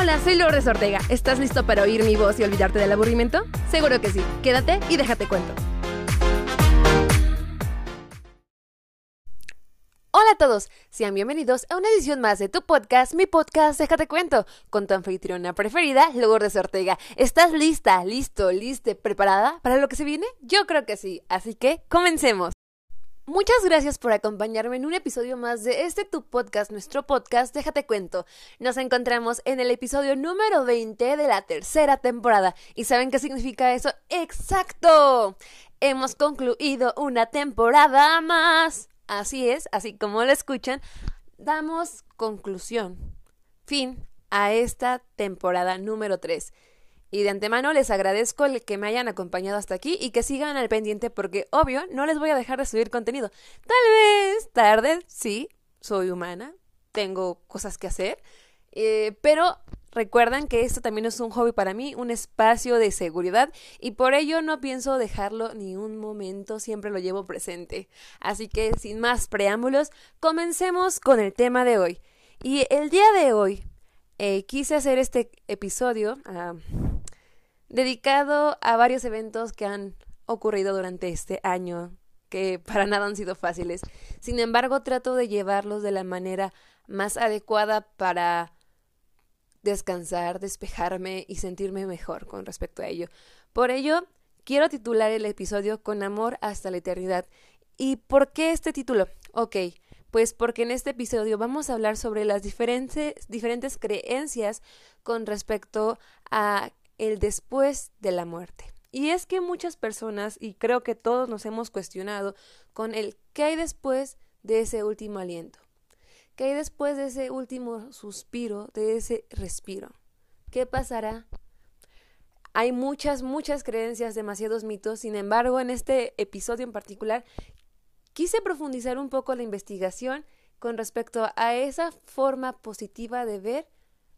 Hola, soy Lourdes Ortega. ¿Estás listo para oír mi voz y olvidarte del aburrimiento? Seguro que sí. Quédate y déjate cuento. Hola a todos, sean bienvenidos a una edición más de tu podcast, mi podcast Déjate Cuento, con tu anfitriona preferida, Lourdes Ortega. ¿Estás lista, listo, liste, preparada para lo que se viene? Yo creo que sí, así que comencemos. Muchas gracias por acompañarme en un episodio más de este tu podcast, nuestro podcast, déjate cuento. Nos encontramos en el episodio número 20 de la tercera temporada. ¿Y saben qué significa eso? ¡Exacto! Hemos concluido una temporada más. Así es, así como lo escuchan, damos conclusión, fin a esta temporada número 3. Y de antemano les agradezco el que me hayan acompañado hasta aquí y que sigan al pendiente porque, obvio, no les voy a dejar de subir contenido. Tal vez tarde, sí, soy humana, tengo cosas que hacer, eh, pero recuerdan que esto también es un hobby para mí, un espacio de seguridad y por ello no pienso dejarlo ni un momento, siempre lo llevo presente. Así que, sin más preámbulos, comencemos con el tema de hoy. Y el día de hoy eh, quise hacer este episodio ah, dedicado a varios eventos que han ocurrido durante este año, que para nada han sido fáciles. Sin embargo, trato de llevarlos de la manera más adecuada para descansar, despejarme y sentirme mejor con respecto a ello. Por ello, quiero titular el episodio Con amor hasta la eternidad. ¿Y por qué este título? Ok, pues porque en este episodio vamos a hablar sobre las diferentes, diferentes creencias con respecto a el después de la muerte. Y es que muchas personas, y creo que todos nos hemos cuestionado con el qué hay después de ese último aliento, qué hay después de ese último suspiro, de ese respiro, qué pasará. Hay muchas, muchas creencias, demasiados mitos, sin embargo, en este episodio en particular quise profundizar un poco la investigación con respecto a esa forma positiva de ver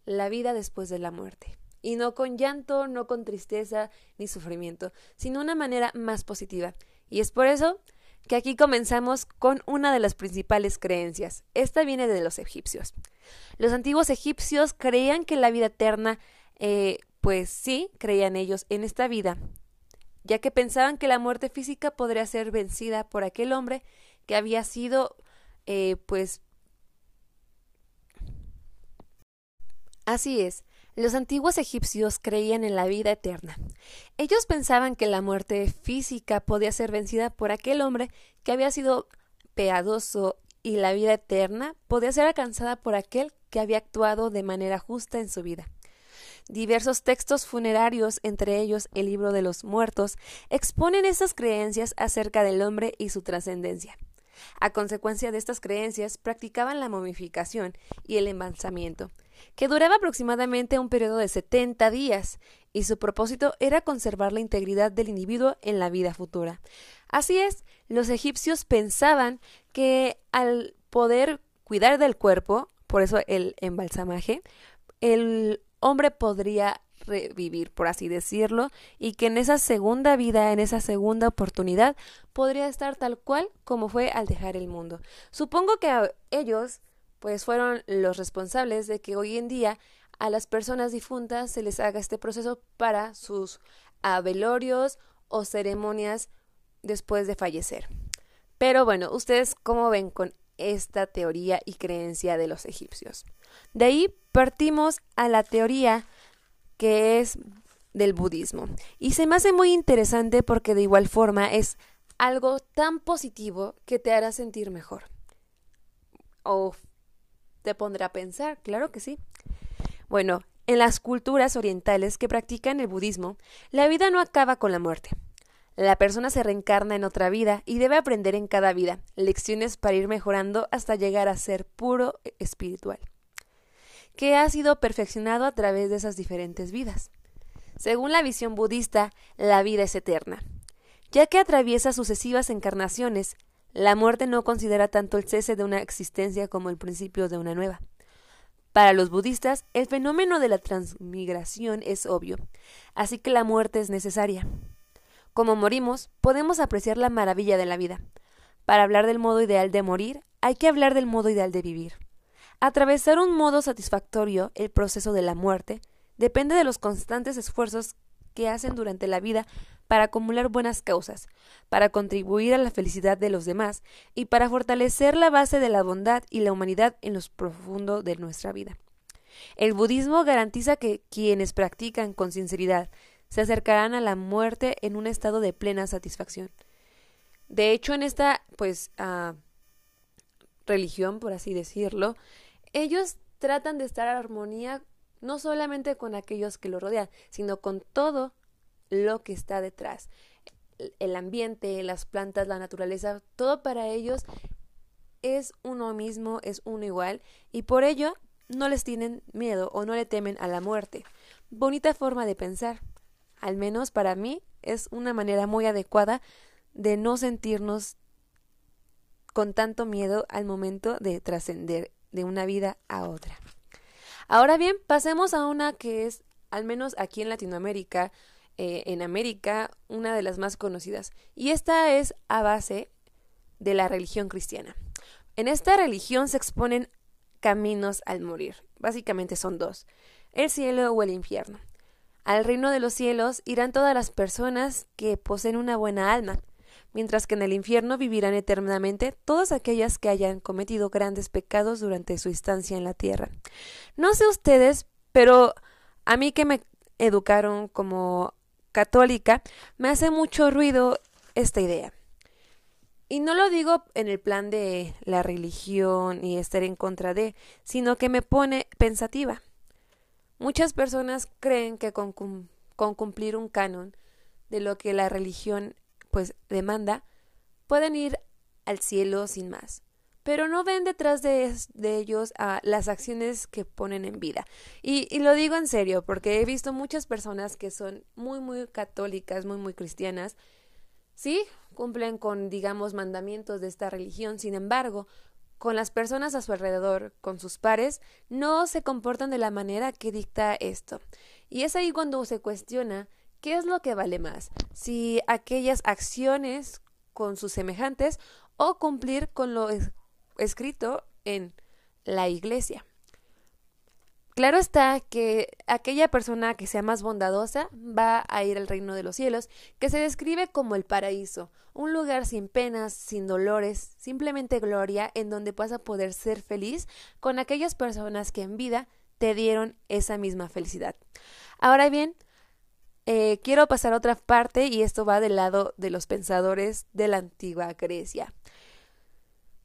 la vida después de la muerte. Y no con llanto, no con tristeza ni sufrimiento, sino una manera más positiva. Y es por eso que aquí comenzamos con una de las principales creencias. Esta viene de los egipcios. Los antiguos egipcios creían que la vida eterna, eh, pues sí, creían ellos en esta vida, ya que pensaban que la muerte física podría ser vencida por aquel hombre que había sido, eh, pues... Así es, los antiguos egipcios creían en la vida eterna. Ellos pensaban que la muerte física podía ser vencida por aquel hombre que había sido piadoso y la vida eterna podía ser alcanzada por aquel que había actuado de manera justa en su vida. Diversos textos funerarios, entre ellos el libro de los muertos, exponen estas creencias acerca del hombre y su trascendencia. A consecuencia de estas creencias, practicaban la momificación y el embalsamiento, que duraba aproximadamente un periodo de 70 días, y su propósito era conservar la integridad del individuo en la vida futura. Así es, los egipcios pensaban que al poder cuidar del cuerpo, por eso el embalsamaje, el hombre podría revivir, por así decirlo, y que en esa segunda vida, en esa segunda oportunidad, podría estar tal cual como fue al dejar el mundo. Supongo que ellos, pues, fueron los responsables de que hoy en día a las personas difuntas se les haga este proceso para sus velorios o ceremonias después de fallecer. Pero bueno, ustedes cómo ven con esta teoría y creencia de los egipcios. De ahí partimos a la teoría que es del budismo. Y se me hace muy interesante porque de igual forma es algo tan positivo que te hará sentir mejor. O te pondrá a pensar, claro que sí. Bueno, en las culturas orientales que practican el budismo, la vida no acaba con la muerte. La persona se reencarna en otra vida y debe aprender en cada vida lecciones para ir mejorando hasta llegar a ser puro espiritual que ha sido perfeccionado a través de esas diferentes vidas. Según la visión budista, la vida es eterna. Ya que atraviesa sucesivas encarnaciones, la muerte no considera tanto el cese de una existencia como el principio de una nueva. Para los budistas, el fenómeno de la transmigración es obvio, así que la muerte es necesaria. Como morimos, podemos apreciar la maravilla de la vida. Para hablar del modo ideal de morir, hay que hablar del modo ideal de vivir. Atravesar un modo satisfactorio el proceso de la muerte depende de los constantes esfuerzos que hacen durante la vida para acumular buenas causas, para contribuir a la felicidad de los demás y para fortalecer la base de la bondad y la humanidad en lo profundo de nuestra vida. El budismo garantiza que quienes practican con sinceridad se acercarán a la muerte en un estado de plena satisfacción. De hecho, en esta, pues, ah, religión, por así decirlo, ellos tratan de estar en armonía no solamente con aquellos que lo rodean, sino con todo lo que está detrás. El ambiente, las plantas, la naturaleza, todo para ellos es uno mismo, es uno igual, y por ello no les tienen miedo o no le temen a la muerte. Bonita forma de pensar. Al menos para mí es una manera muy adecuada de no sentirnos con tanto miedo al momento de trascender de una vida a otra. Ahora bien, pasemos a una que es, al menos aquí en Latinoamérica, eh, en América una de las más conocidas, y esta es a base de la religión cristiana. En esta religión se exponen caminos al morir. Básicamente son dos, el cielo o el infierno. Al reino de los cielos irán todas las personas que poseen una buena alma, mientras que en el infierno vivirán eternamente todas aquellas que hayan cometido grandes pecados durante su estancia en la tierra. No sé ustedes, pero a mí que me educaron como católica, me hace mucho ruido esta idea. Y no lo digo en el plan de la religión y estar en contra de, sino que me pone pensativa. Muchas personas creen que con, con cumplir un canon de lo que la religión pues demanda, pueden ir al cielo sin más pero no ven detrás de, ellos a las acciones que ponen en vida. Y, y, lo digo en serio, porque he visto muchas personas que son muy, muy católicas, muy, muy cristianas. Sí, cumplen con, digamos, mandamientos de esta religión, sin embargo, con las personas a su alrededor, con sus pares, no se comportan de la manera que dicta esto. Y es ahí cuando se cuestiona qué es lo que vale más, si aquellas acciones con sus semejantes o cumplir con lo escrito en la iglesia. Claro está que aquella persona que sea más bondadosa va a ir al reino de los cielos, que se describe como el paraíso, un lugar sin penas, sin dolores, simplemente gloria, en donde vas a poder ser feliz con aquellas personas que en vida te dieron esa misma felicidad. Ahora bien, eh, quiero pasar a otra parte y esto va del lado de los pensadores de la antigua Grecia.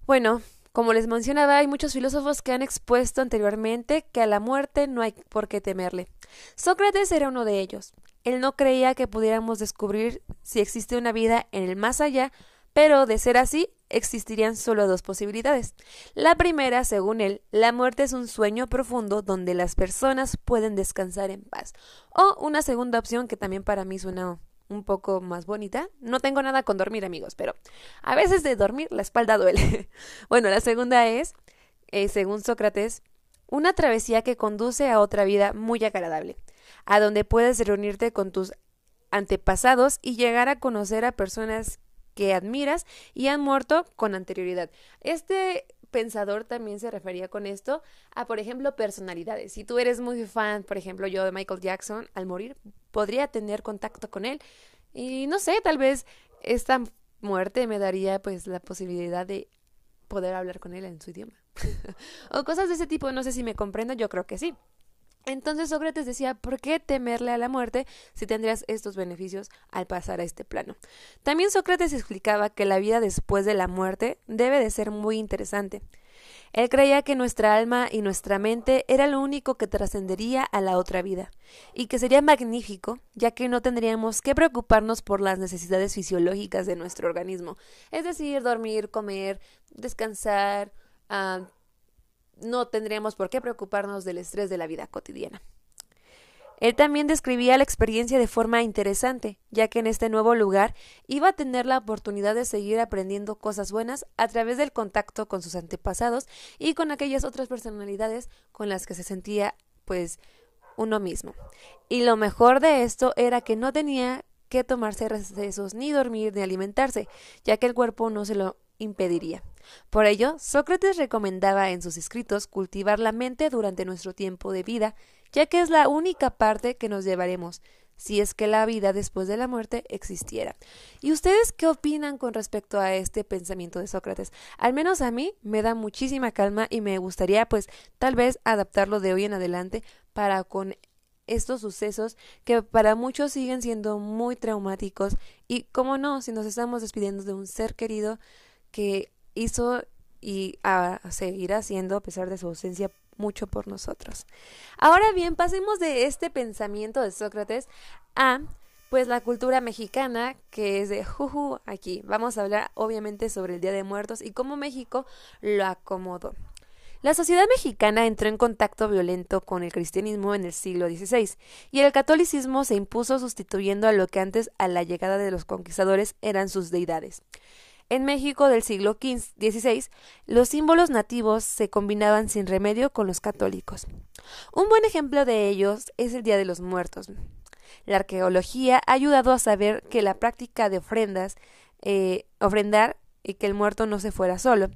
Bueno, como les mencionaba, hay muchos filósofos que han expuesto anteriormente que a la muerte no hay por qué temerle. Sócrates era uno de ellos. Él no creía que pudiéramos descubrir si existe una vida en el más allá, pero de ser así, existirían solo dos posibilidades. La primera, según él, la muerte es un sueño profundo donde las personas pueden descansar en paz. O una segunda opción que también para mí suena un poco más bonita. No tengo nada con dormir, amigos, pero a veces de dormir la espalda duele. bueno, la segunda es, eh, según Sócrates, una travesía que conduce a otra vida muy agradable, a donde puedes reunirte con tus antepasados y llegar a conocer a personas que admiras y han muerto con anterioridad. Este pensador también se refería con esto a, por ejemplo, personalidades. Si tú eres muy fan, por ejemplo, yo de Michael Jackson, al morir podría tener contacto con él y no sé, tal vez esta muerte me daría pues la posibilidad de poder hablar con él en su idioma. o cosas de ese tipo, no sé si me comprendo, yo creo que sí. Entonces Sócrates decía, ¿por qué temerle a la muerte si tendrías estos beneficios al pasar a este plano? También Sócrates explicaba que la vida después de la muerte debe de ser muy interesante. Él creía que nuestra alma y nuestra mente era lo único que trascendería a la otra vida, y que sería magnífico, ya que no tendríamos que preocuparnos por las necesidades fisiológicas de nuestro organismo, es decir, dormir, comer, descansar, uh, no tendríamos por qué preocuparnos del estrés de la vida cotidiana. Él también describía la experiencia de forma interesante, ya que en este nuevo lugar iba a tener la oportunidad de seguir aprendiendo cosas buenas a través del contacto con sus antepasados y con aquellas otras personalidades con las que se sentía pues uno mismo. Y lo mejor de esto era que no tenía que tomarse recesos ni dormir ni alimentarse, ya que el cuerpo no se lo impediría. Por ello, Sócrates recomendaba en sus escritos cultivar la mente durante nuestro tiempo de vida, ya que es la única parte que nos llevaremos, si es que la vida después de la muerte existiera. ¿Y ustedes qué opinan con respecto a este pensamiento de Sócrates? Al menos a mí me da muchísima calma y me gustaría pues tal vez adaptarlo de hoy en adelante para con estos sucesos que para muchos siguen siendo muy traumáticos y como no, si nos estamos despidiendo de un ser querido que hizo y a seguir haciendo a pesar de su ausencia mucho por nosotros. Ahora bien, pasemos de este pensamiento de Sócrates a pues la cultura mexicana que es de juju aquí. Vamos a hablar obviamente sobre el Día de Muertos y cómo México lo acomodó. La sociedad mexicana entró en contacto violento con el cristianismo en el siglo XVI y el catolicismo se impuso sustituyendo a lo que antes a la llegada de los conquistadores eran sus deidades. En México del siglo XVI, los símbolos nativos se combinaban sin remedio con los católicos. Un buen ejemplo de ellos es el Día de los Muertos. La arqueología ha ayudado a saber que la práctica de ofrendas, eh, ofrendar y que el muerto no se fuera solo,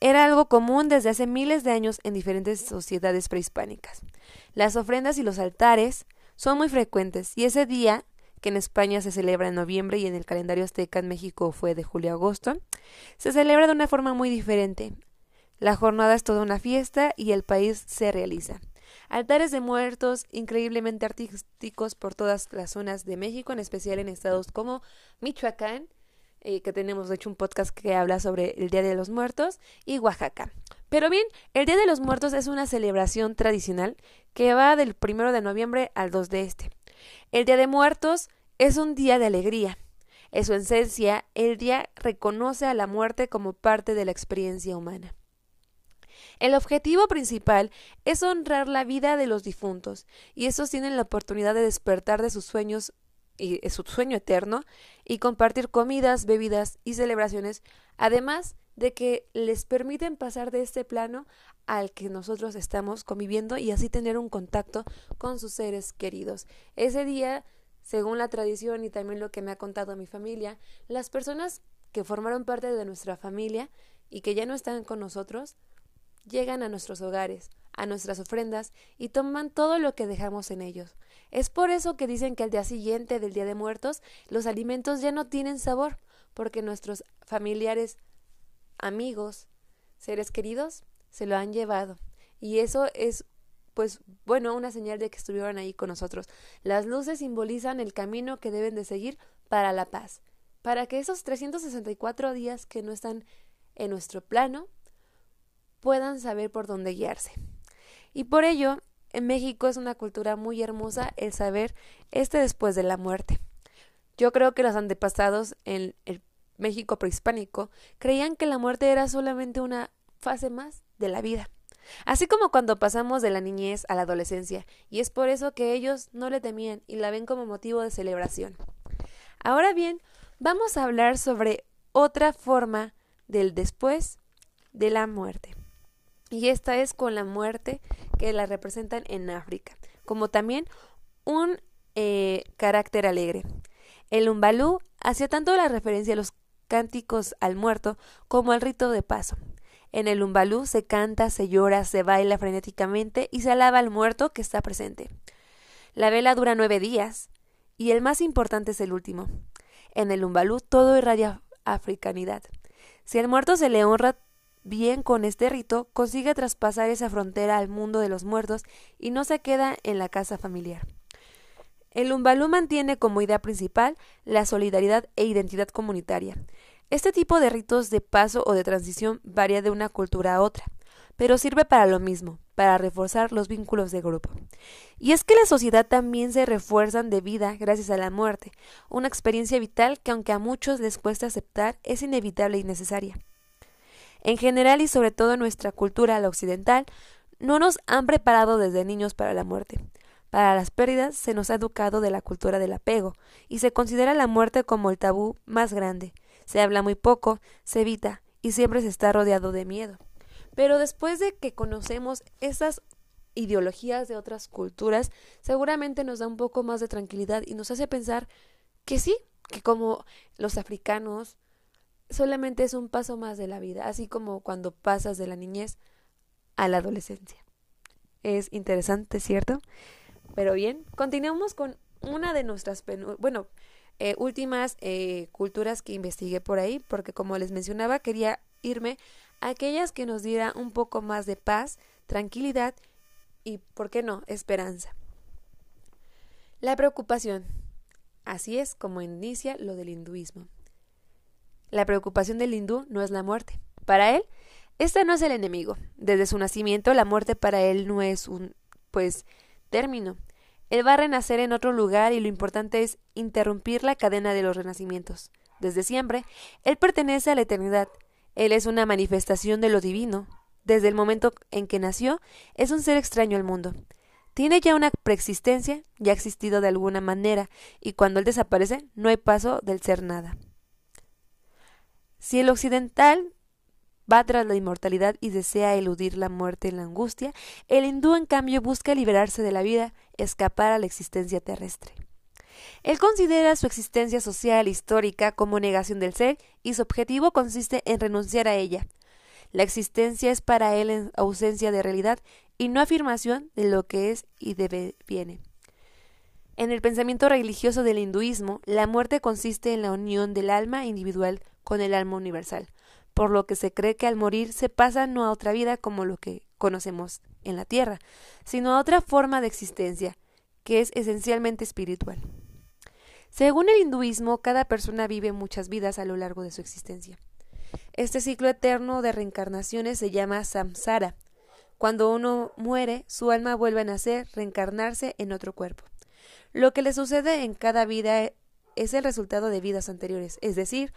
era algo común desde hace miles de años en diferentes sociedades prehispánicas. Las ofrendas y los altares son muy frecuentes y ese día que en España se celebra en noviembre y en el calendario azteca en México fue de julio a agosto, se celebra de una forma muy diferente. La jornada es toda una fiesta y el país se realiza. Altares de muertos increíblemente artísticos por todas las zonas de México, en especial en estados como Michoacán, eh, que tenemos de hecho un podcast que habla sobre el Día de los Muertos, y Oaxaca. Pero bien, el Día de los Muertos es una celebración tradicional que va del primero de noviembre al 2 de este. El Día de Muertos es un día de alegría. En su esencia, el día reconoce a la muerte como parte de la experiencia humana. El objetivo principal es honrar la vida de los difuntos, y estos tienen la oportunidad de despertar de sus sueños y su sueño eterno y compartir comidas, bebidas y celebraciones, además de que les permiten pasar de este plano al que nosotros estamos conviviendo y así tener un contacto con sus seres queridos. Ese día, según la tradición y también lo que me ha contado mi familia, las personas que formaron parte de nuestra familia y que ya no están con nosotros, llegan a nuestros hogares, a nuestras ofrendas y toman todo lo que dejamos en ellos. Es por eso que dicen que al día siguiente del Día de Muertos los alimentos ya no tienen sabor, porque nuestros familiares amigos, seres queridos, se lo han llevado. Y eso es, pues, bueno, una señal de que estuvieron ahí con nosotros. Las luces simbolizan el camino que deben de seguir para la paz, para que esos 364 días que no están en nuestro plano puedan saber por dónde guiarse. Y por ello, en México es una cultura muy hermosa el saber este después de la muerte. Yo creo que los antepasados en el México prehispánico, creían que la muerte era solamente una fase más de la vida. Así como cuando pasamos de la niñez a la adolescencia, y es por eso que ellos no le temían y la ven como motivo de celebración. Ahora bien, vamos a hablar sobre otra forma del después de la muerte. Y esta es con la muerte que la representan en África, como también un eh, carácter alegre. El umbalú hacía tanto la referencia a los cánticos al muerto como al rito de paso. En el umbalú se canta, se llora, se baila frenéticamente y se alaba al muerto que está presente. La vela dura nueve días y el más importante es el último. En el umbalú todo irradia africanidad. Si al muerto se le honra bien con este rito, consigue traspasar esa frontera al mundo de los muertos y no se queda en la casa familiar. El umbalú mantiene como idea principal la solidaridad e identidad comunitaria. Este tipo de ritos de paso o de transición varía de una cultura a otra, pero sirve para lo mismo, para reforzar los vínculos de grupo. Y es que la sociedad también se refuerzan de vida gracias a la muerte, una experiencia vital que aunque a muchos les cuesta aceptar, es inevitable y necesaria. En general y sobre todo en nuestra cultura la occidental, no nos han preparado desde niños para la muerte. Para las pérdidas se nos ha educado de la cultura del apego, y se considera la muerte como el tabú más grande, se habla muy poco, se evita y siempre se está rodeado de miedo. Pero después de que conocemos esas ideologías de otras culturas, seguramente nos da un poco más de tranquilidad y nos hace pensar que sí, que como los africanos solamente es un paso más de la vida, así como cuando pasas de la niñez a la adolescencia. Es interesante, ¿cierto? Pero bien, continuamos con una de nuestras, bueno, eh, últimas eh, culturas que investigué por ahí, porque como les mencionaba, quería irme a aquellas que nos diera un poco más de paz, tranquilidad y, ¿por qué no?, esperanza. La preocupación. Así es como inicia lo del hinduismo. La preocupación del hindú no es la muerte. Para él, este no es el enemigo. Desde su nacimiento, la muerte para él no es un, pues, término. Él va a renacer en otro lugar y lo importante es interrumpir la cadena de los renacimientos. Desde siempre, él pertenece a la eternidad. Él es una manifestación de lo divino. Desde el momento en que nació, es un ser extraño al mundo. Tiene ya una preexistencia, ya ha existido de alguna manera, y cuando él desaparece, no hay paso del ser nada. Si el occidental va tras la inmortalidad y desea eludir la muerte en la angustia, el hindú en cambio busca liberarse de la vida, escapar a la existencia terrestre. Él considera su existencia social histórica como negación del ser y su objetivo consiste en renunciar a ella. La existencia es para él en ausencia de realidad y no afirmación de lo que es y debe viene. En el pensamiento religioso del hinduismo, la muerte consiste en la unión del alma individual con el alma universal, por lo que se cree que al morir se pasa no a otra vida como lo que conocemos en la tierra, sino a otra forma de existencia, que es esencialmente espiritual. Según el hinduismo, cada persona vive muchas vidas a lo largo de su existencia. Este ciclo eterno de reencarnaciones se llama samsara. Cuando uno muere, su alma vuelve a nacer, reencarnarse en otro cuerpo. Lo que le sucede en cada vida es el resultado de vidas anteriores, es decir,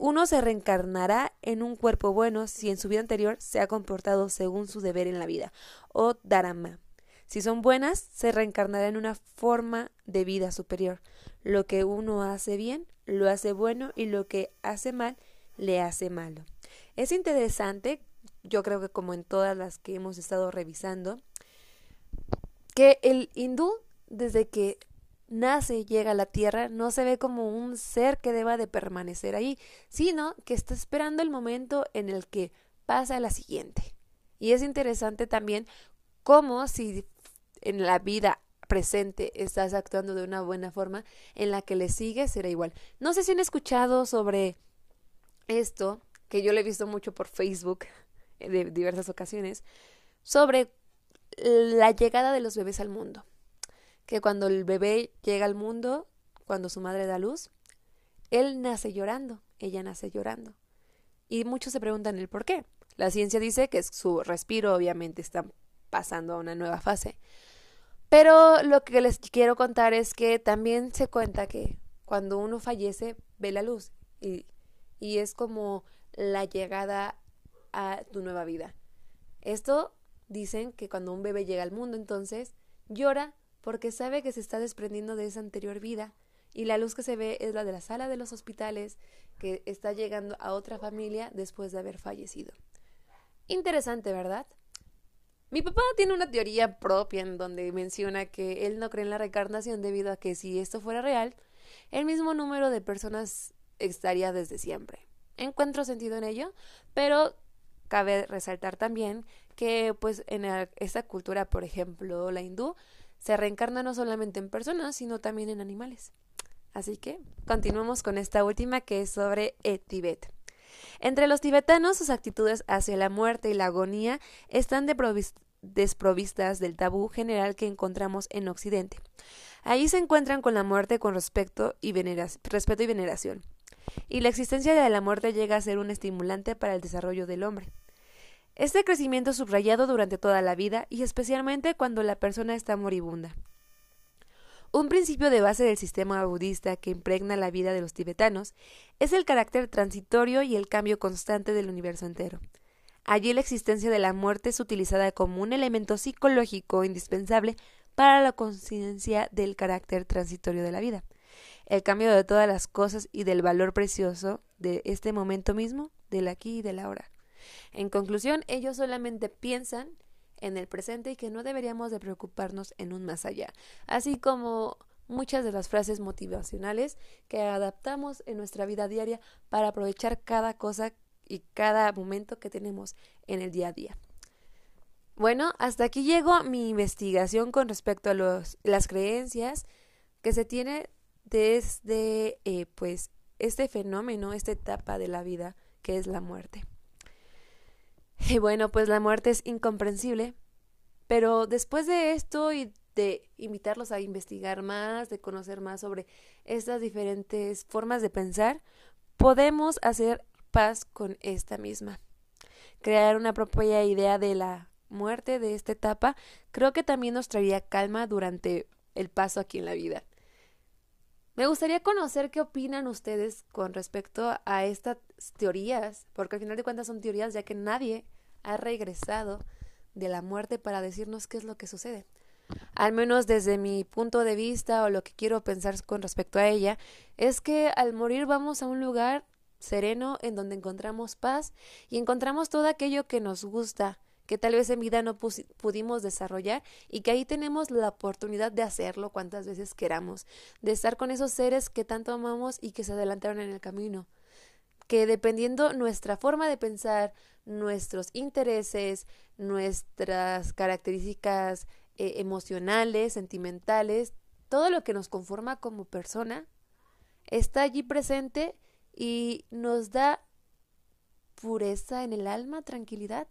uno se reencarnará en un cuerpo bueno si en su vida anterior se ha comportado según su deber en la vida, o dharma. Si son buenas, se reencarnará en una forma de vida superior. Lo que uno hace bien, lo hace bueno y lo que hace mal, le hace malo. Es interesante, yo creo que como en todas las que hemos estado revisando, que el hindú, desde que nace y llega a la tierra, no se ve como un ser que deba de permanecer ahí, sino que está esperando el momento en el que pasa a la siguiente. Y es interesante también cómo si en la vida presente estás actuando de una buena forma, en la que le sigue será igual. No sé si han escuchado sobre esto, que yo lo he visto mucho por Facebook de diversas ocasiones, sobre la llegada de los bebés al mundo que cuando el bebé llega al mundo, cuando su madre da luz, él nace llorando, ella nace llorando. Y muchos se preguntan el por qué. La ciencia dice que su respiro obviamente está pasando a una nueva fase. Pero lo que les quiero contar es que también se cuenta que cuando uno fallece ve la luz y, y es como la llegada a tu nueva vida. Esto dicen que cuando un bebé llega al mundo entonces llora porque sabe que se está desprendiendo de esa anterior vida y la luz que se ve es la de la sala de los hospitales que está llegando a otra familia después de haber fallecido. Interesante, ¿verdad? Mi papá tiene una teoría propia en donde menciona que él no cree en la reencarnación debido a que si esto fuera real, el mismo número de personas estaría desde siempre. Encuentro sentido en ello, pero cabe resaltar también que pues en esta cultura, por ejemplo, la hindú, se reencarna no solamente en personas, sino también en animales. Así que continuamos con esta última que es sobre el Tibet. Entre los tibetanos, sus actitudes hacia la muerte y la agonía están desprovistas del tabú general que encontramos en Occidente. Allí se encuentran con la muerte con y, respeto y veneración. Y la existencia de la muerte llega a ser un estimulante para el desarrollo del hombre. Este crecimiento subrayado durante toda la vida y especialmente cuando la persona está moribunda. Un principio de base del sistema budista que impregna la vida de los tibetanos es el carácter transitorio y el cambio constante del universo entero. Allí la existencia de la muerte es utilizada como un elemento psicológico indispensable para la conciencia del carácter transitorio de la vida, el cambio de todas las cosas y del valor precioso de este momento mismo, del aquí y del ahora. En conclusión, ellos solamente piensan en el presente y que no deberíamos de preocuparnos en un más allá. Así como muchas de las frases motivacionales que adaptamos en nuestra vida diaria para aprovechar cada cosa y cada momento que tenemos en el día a día. Bueno, hasta aquí llego mi investigación con respecto a las creencias que se tiene desde eh, pues este fenómeno, esta etapa de la vida que es la muerte. Y bueno, pues la muerte es incomprensible, pero después de esto y de invitarlos a investigar más, de conocer más sobre estas diferentes formas de pensar, podemos hacer paz con esta misma. Crear una propia idea de la muerte de esta etapa creo que también nos traería calma durante el paso aquí en la vida. Me gustaría conocer qué opinan ustedes con respecto a estas teorías, porque al final de cuentas son teorías ya que nadie ha regresado de la muerte para decirnos qué es lo que sucede. Al menos desde mi punto de vista o lo que quiero pensar con respecto a ella, es que al morir vamos a un lugar sereno en donde encontramos paz y encontramos todo aquello que nos gusta, que tal vez en vida no pudimos desarrollar y que ahí tenemos la oportunidad de hacerlo cuantas veces queramos, de estar con esos seres que tanto amamos y que se adelantaron en el camino. Que dependiendo nuestra forma de pensar, nuestros intereses, nuestras características eh, emocionales, sentimentales, todo lo que nos conforma como persona, está allí presente y nos da pureza en el alma, tranquilidad,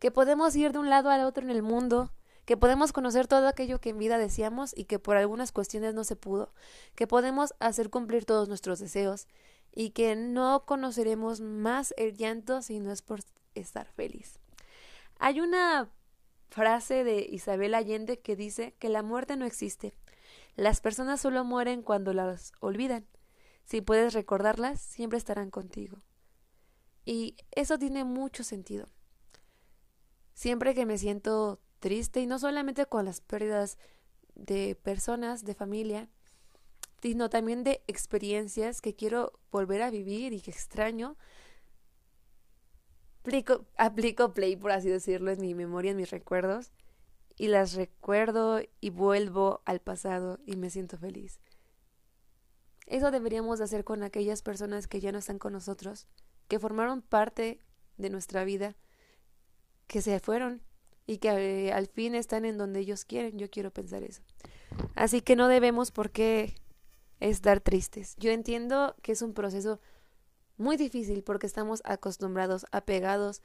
que podemos ir de un lado al otro en el mundo, que podemos conocer todo aquello que en vida deseamos y que por algunas cuestiones no se pudo, que podemos hacer cumplir todos nuestros deseos, y que no conoceremos más el llanto si no es por estar feliz. Hay una frase de Isabel Allende que dice que la muerte no existe. Las personas solo mueren cuando las olvidan. Si puedes recordarlas, siempre estarán contigo. Y eso tiene mucho sentido. Siempre que me siento triste, y no solamente con las pérdidas de personas, de familia, sino también de experiencias que quiero volver a vivir y que extraño. Aplico, aplico play, por así decirlo, en mi memoria, en mis recuerdos, y las recuerdo y vuelvo al pasado y me siento feliz. Eso deberíamos hacer con aquellas personas que ya no están con nosotros, que formaron parte de nuestra vida, que se fueron y que eh, al fin están en donde ellos quieren. Yo quiero pensar eso. Así que no debemos por qué estar tristes. Yo entiendo que es un proceso muy difícil porque estamos acostumbrados, apegados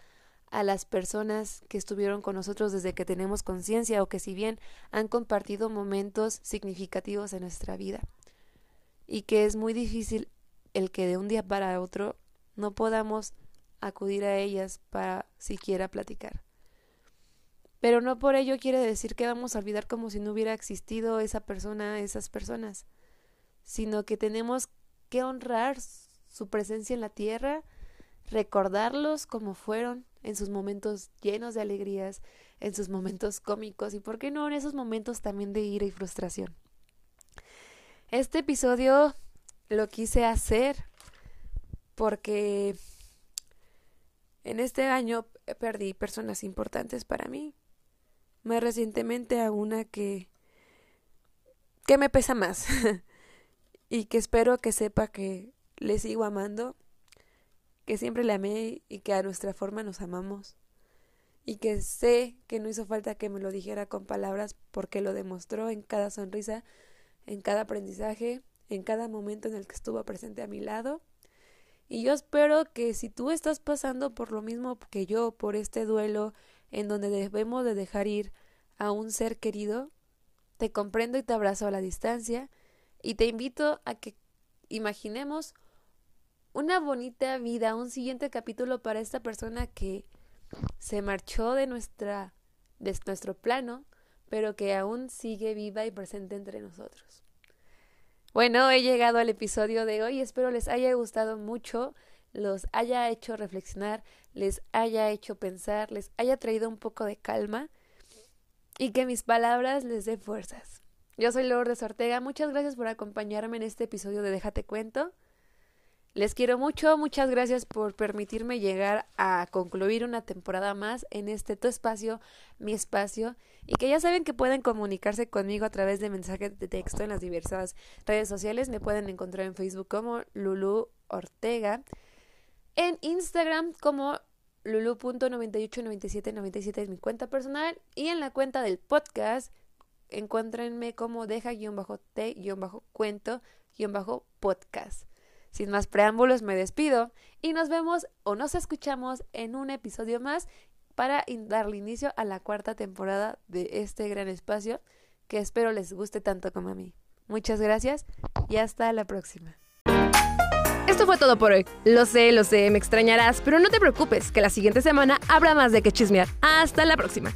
a las personas que estuvieron con nosotros desde que tenemos conciencia o que si bien han compartido momentos significativos en nuestra vida y que es muy difícil el que de un día para otro no podamos acudir a ellas para siquiera platicar. Pero no por ello quiere decir que vamos a olvidar como si no hubiera existido esa persona, esas personas sino que tenemos que honrar su presencia en la tierra, recordarlos como fueron en sus momentos llenos de alegrías, en sus momentos cómicos y, ¿por qué no, en esos momentos también de ira y frustración? Este episodio lo quise hacer porque en este año perdí personas importantes para mí. Más recientemente a una que que me pesa más. y que espero que sepa que le sigo amando, que siempre le amé y que a nuestra forma nos amamos y que sé que no hizo falta que me lo dijera con palabras porque lo demostró en cada sonrisa, en cada aprendizaje, en cada momento en el que estuvo presente a mi lado. Y yo espero que si tú estás pasando por lo mismo que yo, por este duelo en donde debemos de dejar ir a un ser querido, te comprendo y te abrazo a la distancia y te invito a que imaginemos una bonita vida, un siguiente capítulo para esta persona que se marchó de nuestra de nuestro plano, pero que aún sigue viva y presente entre nosotros. Bueno, he llegado al episodio de hoy, espero les haya gustado mucho, los haya hecho reflexionar, les haya hecho pensar, les haya traído un poco de calma y que mis palabras les dé fuerzas. Yo soy Lourdes Ortega, muchas gracias por acompañarme en este episodio de Déjate Cuento. Les quiero mucho, muchas gracias por permitirme llegar a concluir una temporada más en este tu espacio, mi espacio, y que ya saben que pueden comunicarse conmigo a través de mensajes de texto en las diversas redes sociales. Me pueden encontrar en Facebook como Lulu Ortega, en Instagram como lulu.989797 es mi cuenta personal y en la cuenta del podcast encuéntrenme como deja-t-cuento-podcast. Sin más preámbulos, me despido y nos vemos o nos escuchamos en un episodio más para darle inicio a la cuarta temporada de este gran espacio que espero les guste tanto como a mí. Muchas gracias y hasta la próxima. Esto fue todo por hoy. Lo sé, lo sé, me extrañarás, pero no te preocupes, que la siguiente semana habrá más de que chismear. Hasta la próxima.